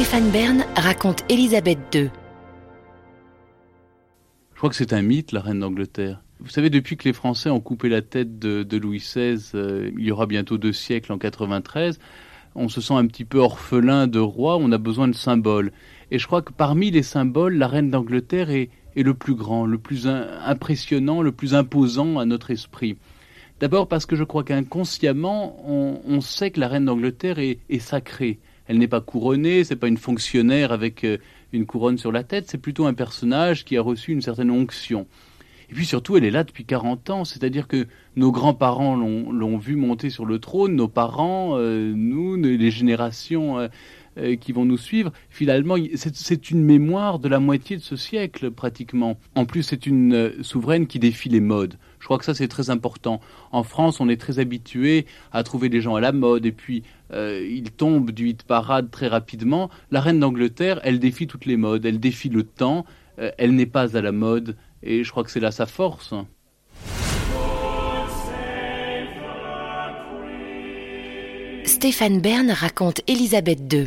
Stéphane Bern raconte Élisabeth II. Je crois que c'est un mythe, la reine d'Angleterre. Vous savez, depuis que les Français ont coupé la tête de, Louis XVI, euh, il y aura bientôt deux siècles en 93, on se sent un petit peu orphelin de roi, on a besoin de symboles. Et je crois que parmi les symboles, la reine d'Angleterre est, le plus grand, le plus impressionnant, le plus imposant à notre esprit. D'abord parce que je crois qu'inconsciemment, on, sait que la reine d'Angleterre est, est sacrée. Elle n'est pas couronnée, c'est pas une fonctionnaire avec euh, une couronne sur la tête, c'est plutôt un personnage qui a reçu une certaine onction. Et puis surtout, elle est là depuis 40 ans, c'est-à-dire que nos grands-parents l'ont vu monter sur le trône, nos parents, euh, nous, les générations euh, euh, qui vont nous suivre, finalement, c'est une mémoire de la moitié de ce siècle, pratiquement. En plus, c'est une souveraine qui défie les modes. Je crois que ça, c'est très important. En France, on est très habitué à trouver des gens à la mode, et puis ils tombent du hit parade très rapidement. La reine d'Angleterre, elle défie toutes les modes, elle défie le temps, elle n'est pas à la mode, et je crois que c'est là sa force. Stéphane Bern raconte Élisabeth II.